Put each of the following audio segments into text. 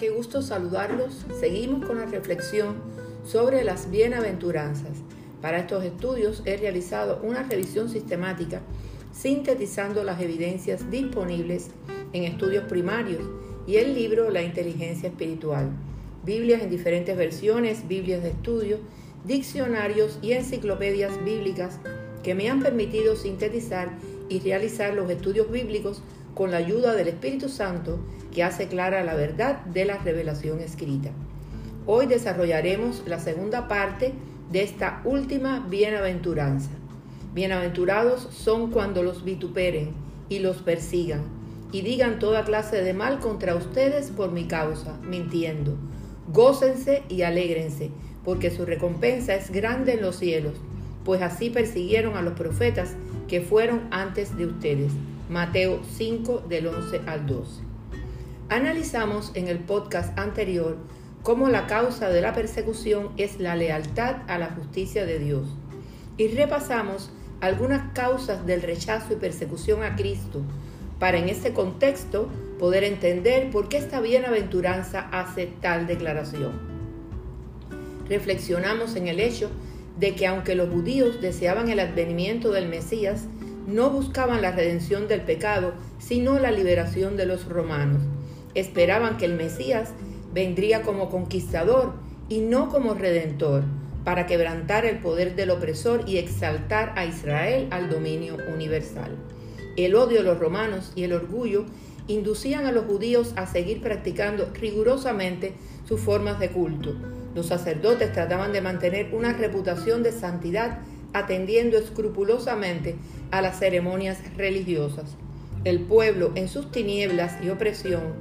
qué gusto saludarlos. Seguimos con la reflexión sobre las bienaventuranzas. Para estos estudios he realizado una revisión sistemática sintetizando las evidencias disponibles en estudios primarios y el libro La inteligencia espiritual. Biblias en diferentes versiones, Biblias de estudio, diccionarios y enciclopedias bíblicas que me han permitido sintetizar y realizar los estudios bíblicos con la ayuda del Espíritu Santo que hace clara la verdad de la revelación escrita. Hoy desarrollaremos la segunda parte de esta última bienaventuranza. Bienaventurados son cuando los vituperen y los persigan y digan toda clase de mal contra ustedes por mi causa, mintiendo. Gócense y alégrense, porque su recompensa es grande en los cielos, pues así persiguieron a los profetas que fueron antes de ustedes. Mateo 5 del 11 al 12. Analizamos en el podcast anterior cómo la causa de la persecución es la lealtad a la justicia de Dios y repasamos algunas causas del rechazo y persecución a Cristo para en este contexto poder entender por qué esta bienaventuranza hace tal declaración. Reflexionamos en el hecho de que aunque los judíos deseaban el advenimiento del Mesías, no buscaban la redención del pecado, sino la liberación de los romanos. Esperaban que el Mesías vendría como conquistador y no como redentor, para quebrantar el poder del opresor y exaltar a Israel al dominio universal. El odio de los romanos y el orgullo inducían a los judíos a seguir practicando rigurosamente sus formas de culto. Los sacerdotes trataban de mantener una reputación de santidad atendiendo escrupulosamente a las ceremonias religiosas. El pueblo en sus tinieblas y opresión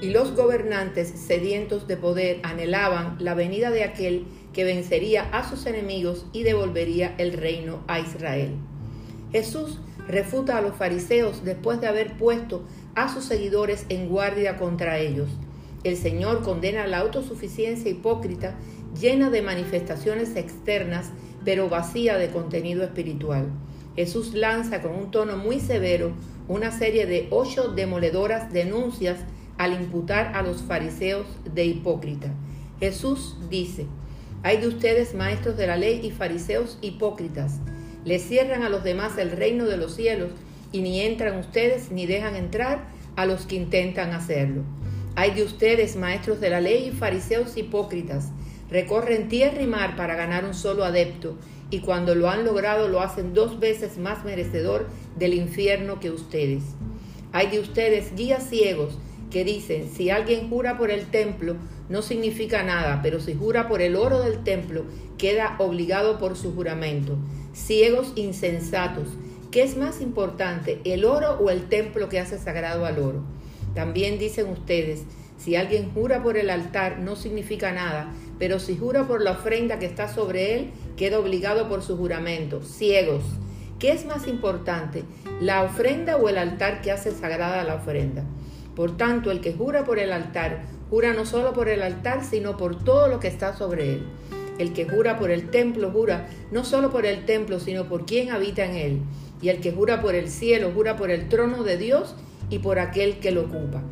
y los gobernantes sedientos de poder anhelaban la venida de aquel que vencería a sus enemigos y devolvería el reino a Israel. Jesús refuta a los fariseos después de haber puesto a sus seguidores en guardia contra ellos. El Señor condena la autosuficiencia hipócrita llena de manifestaciones externas pero vacía de contenido espiritual. Jesús lanza con un tono muy severo una serie de ocho demoledoras denuncias al imputar a los fariseos de hipócrita. Jesús dice, hay de ustedes maestros de la ley y fariseos hipócritas, le cierran a los demás el reino de los cielos y ni entran ustedes ni dejan entrar a los que intentan hacerlo. Hay de ustedes maestros de la ley y fariseos hipócritas, recorren tierra y mar para ganar un solo adepto, y cuando lo han logrado lo hacen dos veces más merecedor del infierno que ustedes. Hay de ustedes guías ciegos que dicen, si alguien jura por el templo, no significa nada, pero si jura por el oro del templo, queda obligado por su juramento. Ciegos insensatos, ¿qué es más importante, el oro o el templo que hace sagrado al oro? También dicen ustedes, si alguien jura por el altar no significa nada, pero si jura por la ofrenda que está sobre él, queda obligado por su juramento. Ciegos. ¿Qué es más importante, la ofrenda o el altar que hace sagrada la ofrenda? Por tanto, el que jura por el altar, jura no solo por el altar, sino por todo lo que está sobre él. El que jura por el templo, jura no solo por el templo, sino por quien habita en él. Y el que jura por el cielo, jura por el trono de Dios y por aquel que lo ocupa.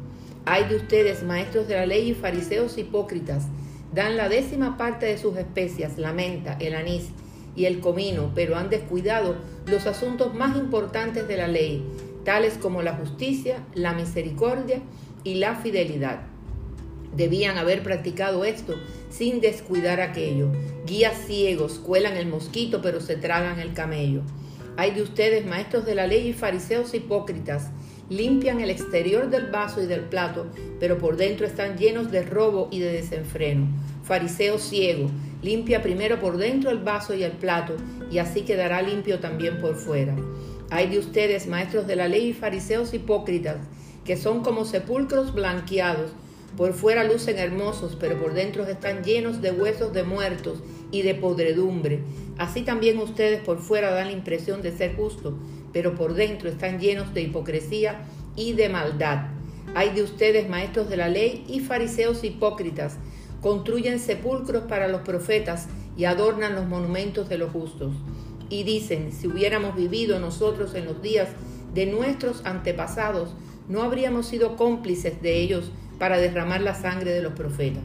Hay de ustedes, maestros de la ley y fariseos hipócritas, dan la décima parte de sus especias, la menta, el anís y el comino, pero han descuidado los asuntos más importantes de la ley, tales como la justicia, la misericordia y la fidelidad. Debían haber practicado esto sin descuidar aquello. Guías ciegos cuelan el mosquito pero se tragan el camello. Hay de ustedes, maestros de la ley y fariseos hipócritas, limpian el exterior del vaso y del plato, pero por dentro están llenos de robo y de desenfreno. Fariseo ciego, limpia primero por dentro el vaso y el plato, y así quedará limpio también por fuera. Hay de ustedes, maestros de la ley y fariseos hipócritas, que son como sepulcros blanqueados, por fuera lucen hermosos, pero por dentro están llenos de huesos de muertos y de podredumbre. Así también ustedes por fuera dan la impresión de ser justos, pero por dentro están llenos de hipocresía y de maldad. Hay de ustedes, maestros de la ley y fariseos hipócritas, construyen sepulcros para los profetas y adornan los monumentos de los justos. Y dicen, si hubiéramos vivido nosotros en los días de nuestros antepasados, no habríamos sido cómplices de ellos para derramar la sangre de los profetas.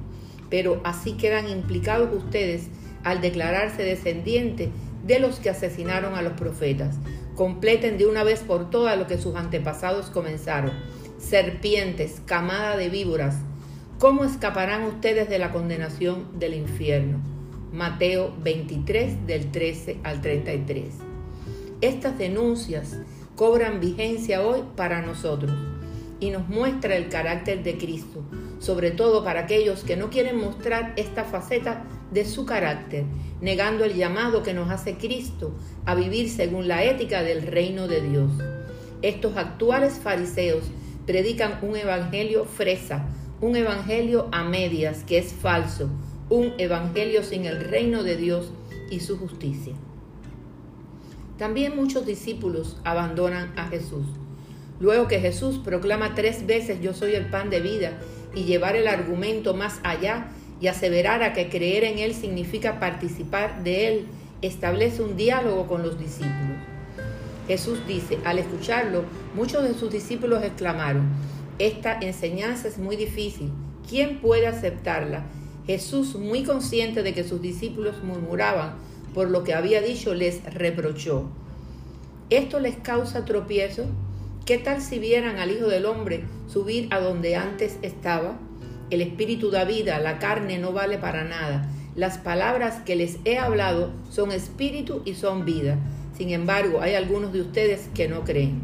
Pero así quedan implicados ustedes al declararse descendientes de los que asesinaron a los profetas. Completen de una vez por todas lo que sus antepasados comenzaron. Serpientes, camada de víboras, ¿cómo escaparán ustedes de la condenación del infierno? Mateo 23 del 13 al 33. Estas denuncias cobran vigencia hoy para nosotros y nos muestra el carácter de Cristo, sobre todo para aquellos que no quieren mostrar esta faceta de su carácter, negando el llamado que nos hace Cristo a vivir según la ética del reino de Dios. Estos actuales fariseos predican un evangelio fresa, un evangelio a medias que es falso, un evangelio sin el reino de Dios y su justicia. También muchos discípulos abandonan a Jesús. Luego que Jesús proclama tres veces yo soy el pan de vida y llevar el argumento más allá y aseverar a que creer en Él significa participar de Él, establece un diálogo con los discípulos. Jesús dice, al escucharlo, muchos de sus discípulos exclamaron, esta enseñanza es muy difícil, ¿quién puede aceptarla? Jesús, muy consciente de que sus discípulos murmuraban por lo que había dicho, les reprochó. ¿Esto les causa tropiezo? ¿Qué tal si vieran al Hijo del Hombre subir a donde antes estaba? El espíritu da vida, la carne no vale para nada. Las palabras que les he hablado son espíritu y son vida. Sin embargo, hay algunos de ustedes que no creen.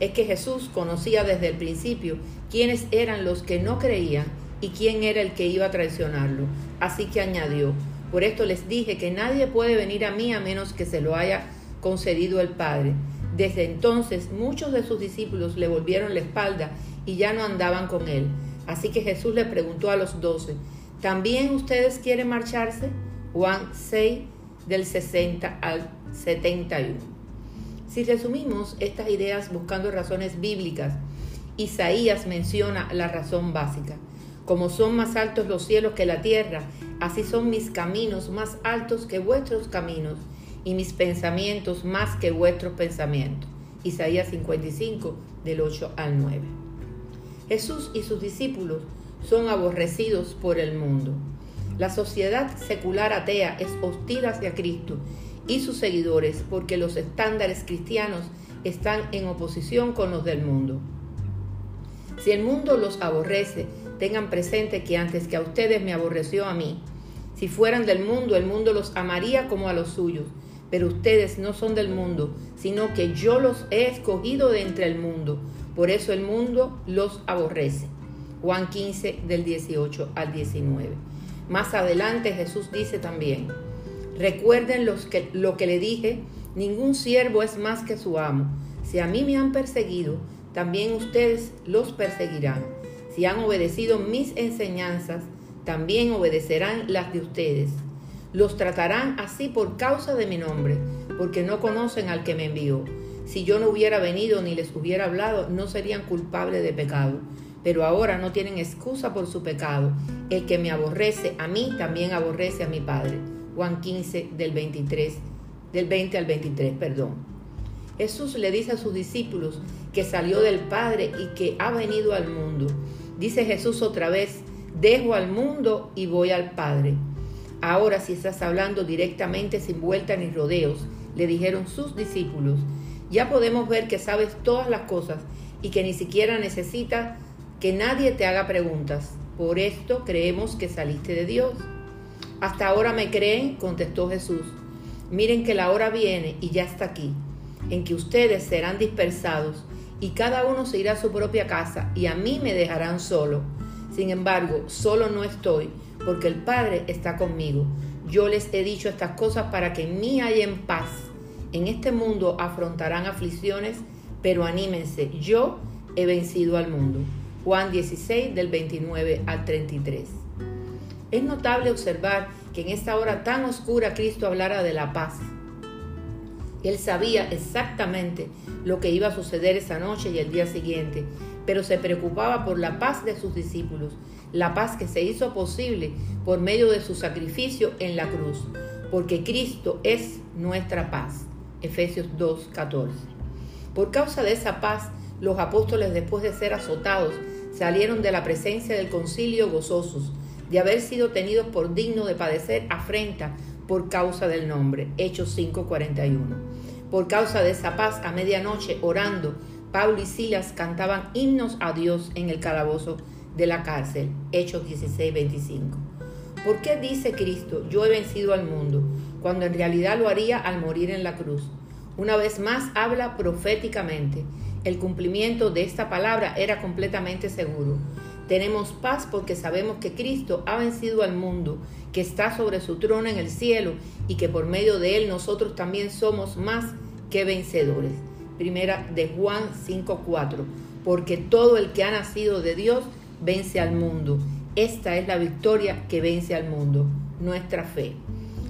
Es que Jesús conocía desde el principio quiénes eran los que no creían y quién era el que iba a traicionarlo. Así que añadió, por esto les dije que nadie puede venir a mí a menos que se lo haya concedido el Padre. Desde entonces muchos de sus discípulos le volvieron la espalda y ya no andaban con él. Así que Jesús le preguntó a los doce, ¿también ustedes quieren marcharse? Juan 6 del 60 al 71. Si resumimos estas ideas buscando razones bíblicas, Isaías menciona la razón básica. Como son más altos los cielos que la tierra, así son mis caminos más altos que vuestros caminos, y mis pensamientos más que vuestros pensamientos. Isaías 55, del 8 al 9. Jesús y sus discípulos son aborrecidos por el mundo. La sociedad secular atea es hostil hacia Cristo y sus seguidores porque los estándares cristianos están en oposición con los del mundo. Si el mundo los aborrece, tengan presente que antes que a ustedes me aborreció a mí. Si fueran del mundo, el mundo los amaría como a los suyos. Pero ustedes no son del mundo, sino que yo los he escogido de entre el mundo. Por eso el mundo los aborrece. Juan 15 del 18 al 19. Más adelante Jesús dice también, recuerden los que, lo que le dije, ningún siervo es más que su amo. Si a mí me han perseguido, también ustedes los perseguirán. Si han obedecido mis enseñanzas, también obedecerán las de ustedes. Los tratarán así por causa de mi nombre, porque no conocen al que me envió. Si yo no hubiera venido ni les hubiera hablado, no serían culpables de pecado. Pero ahora no tienen excusa por su pecado. El que me aborrece a mí, también aborrece a mi Padre. Juan 15 del 23, del 20 al 23, perdón. Jesús le dice a sus discípulos que salió del Padre y que ha venido al mundo. Dice Jesús otra vez, dejo al mundo y voy al Padre. Ahora si estás hablando directamente sin vuelta ni rodeos, le dijeron sus discípulos, ya podemos ver que sabes todas las cosas y que ni siquiera necesitas que nadie te haga preguntas. Por esto creemos que saliste de Dios. Hasta ahora me creen, contestó Jesús. Miren que la hora viene y ya está aquí, en que ustedes serán dispersados y cada uno se irá a su propia casa y a mí me dejarán solo. Sin embargo, solo no estoy, porque el Padre está conmigo. Yo les he dicho estas cosas para que en mí haya paz. En este mundo afrontarán aflicciones, pero anímense, yo he vencido al mundo. Juan 16 del 29 al 33. Es notable observar que en esta hora tan oscura Cristo hablara de la paz él sabía exactamente lo que iba a suceder esa noche y el día siguiente, pero se preocupaba por la paz de sus discípulos, la paz que se hizo posible por medio de su sacrificio en la cruz, porque Cristo es nuestra paz. Efesios 2:14. Por causa de esa paz, los apóstoles después de ser azotados salieron de la presencia del concilio gozosos de haber sido tenidos por digno de padecer afrenta por causa del nombre. Hechos 5:41. Por causa de esa paz, a medianoche, orando, Pablo y Silas cantaban himnos a Dios en el calabozo de la cárcel. Hechos 16:25. ¿Por qué dice Cristo, yo he vencido al mundo, cuando en realidad lo haría al morir en la cruz? Una vez más habla proféticamente. El cumplimiento de esta palabra era completamente seguro. Tenemos paz porque sabemos que Cristo ha vencido al mundo, que está sobre su trono en el cielo y que por medio de él nosotros también somos más que vencedores. Primera de Juan 5:4. Porque todo el que ha nacido de Dios vence al mundo. Esta es la victoria que vence al mundo, nuestra fe.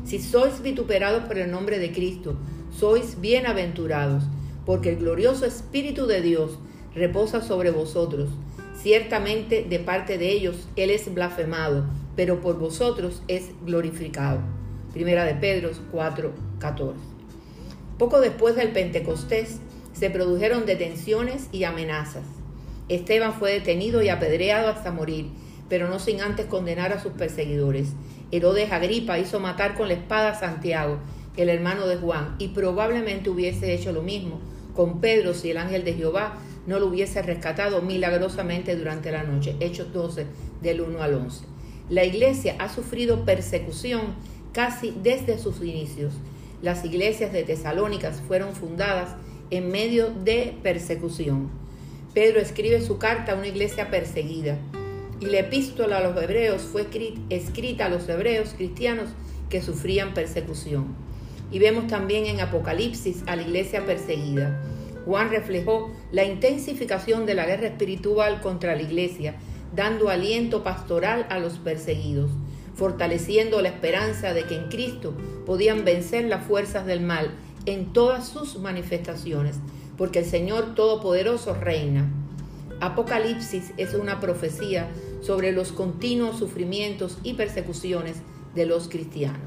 Si sois vituperados por el nombre de Cristo, sois bienaventurados, porque el glorioso Espíritu de Dios reposa sobre vosotros Ciertamente de parte de ellos Él es blasfemado, pero por vosotros es glorificado. Primera de Pedro 4, 14. Poco después del Pentecostés se produjeron detenciones y amenazas. Esteban fue detenido y apedreado hasta morir, pero no sin antes condenar a sus perseguidores. Herodes Agripa hizo matar con la espada a Santiago, el hermano de Juan, y probablemente hubiese hecho lo mismo con Pedro si el ángel de Jehová no lo hubiese rescatado milagrosamente durante la noche. Hechos 12, del 1 al 11. La iglesia ha sufrido persecución casi desde sus inicios. Las iglesias de Tesalónicas fueron fundadas en medio de persecución. Pedro escribe su carta a una iglesia perseguida y la epístola a los hebreos fue escrita a los hebreos cristianos que sufrían persecución. Y vemos también en Apocalipsis a la iglesia perseguida. Juan reflejó la intensificación de la guerra espiritual contra la iglesia, dando aliento pastoral a los perseguidos, fortaleciendo la esperanza de que en Cristo podían vencer las fuerzas del mal en todas sus manifestaciones, porque el Señor Todopoderoso reina. Apocalipsis es una profecía sobre los continuos sufrimientos y persecuciones de los cristianos.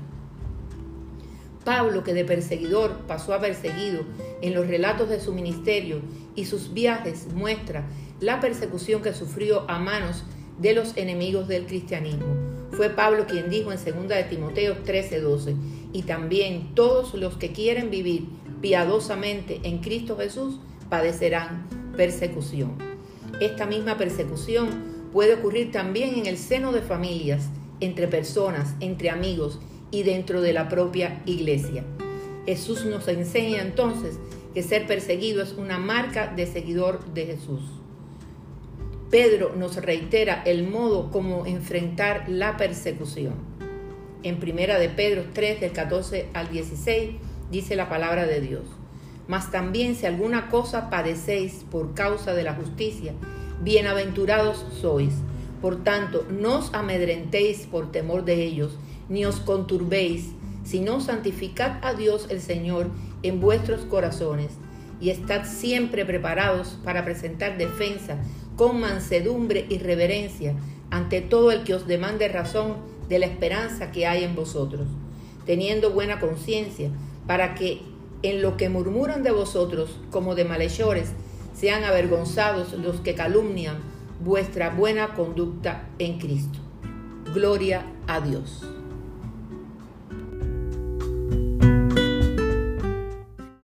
Pablo, que de perseguidor pasó a perseguido en los relatos de su ministerio y sus viajes, muestra la persecución que sufrió a manos de los enemigos del cristianismo. Fue Pablo quien dijo en 2 de Timoteo 13:12, y también todos los que quieren vivir piadosamente en Cristo Jesús padecerán persecución. Esta misma persecución puede ocurrir también en el seno de familias, entre personas, entre amigos y dentro de la propia iglesia. Jesús nos enseña entonces que ser perseguido es una marca de seguidor de Jesús. Pedro nos reitera el modo como enfrentar la persecución. En primera de Pedro 3 del 14 al 16 dice la palabra de Dios. Mas también si alguna cosa padecéis por causa de la justicia, bienaventurados sois. Por tanto, no os amedrentéis por temor de ellos, ni os conturbéis, sino santificad a Dios el Señor en vuestros corazones, y estad siempre preparados para presentar defensa con mansedumbre y reverencia ante todo el que os demande razón de la esperanza que hay en vosotros, teniendo buena conciencia, para que en lo que murmuran de vosotros como de malhechores, sean avergonzados los que calumnian vuestra buena conducta en Cristo. Gloria a Dios.